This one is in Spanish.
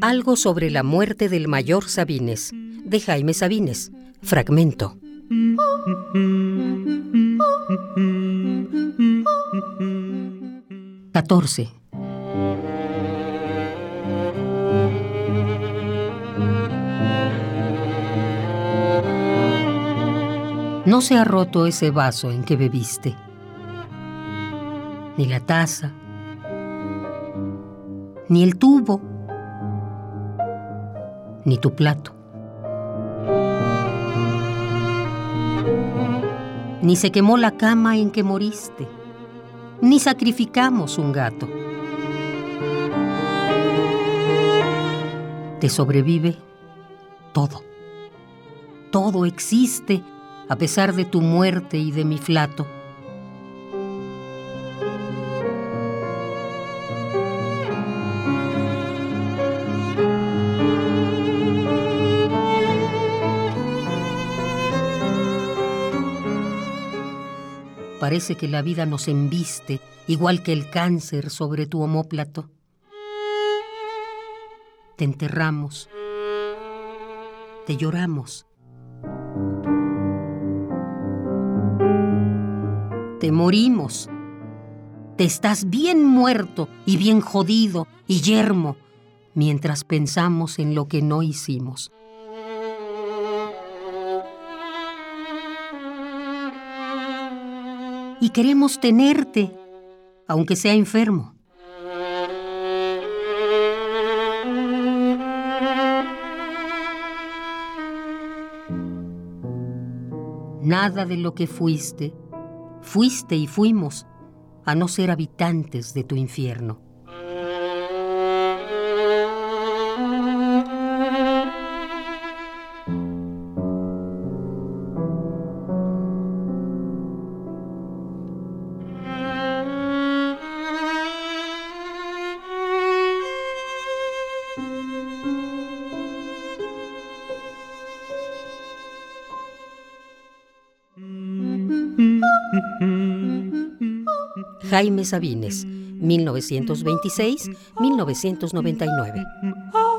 Algo sobre la muerte del mayor Sabines, de Jaime Sabines, fragmento. Catorce. No se ha roto ese vaso en que bebiste, ni la taza, ni el tubo, ni tu plato. Ni se quemó la cama en que moriste, ni sacrificamos un gato. Te sobrevive todo. Todo existe a pesar de tu muerte y de mi flato. Parece que la vida nos embiste, igual que el cáncer sobre tu homóplato. Te enterramos, te lloramos te morimos. Te estás bien muerto y bien jodido y yermo mientras pensamos en lo que no hicimos. Y queremos tenerte, aunque sea enfermo. Nada de lo que fuiste Fuiste y fuimos a no ser habitantes de tu infierno. Jaime Sabines, 1926-1999.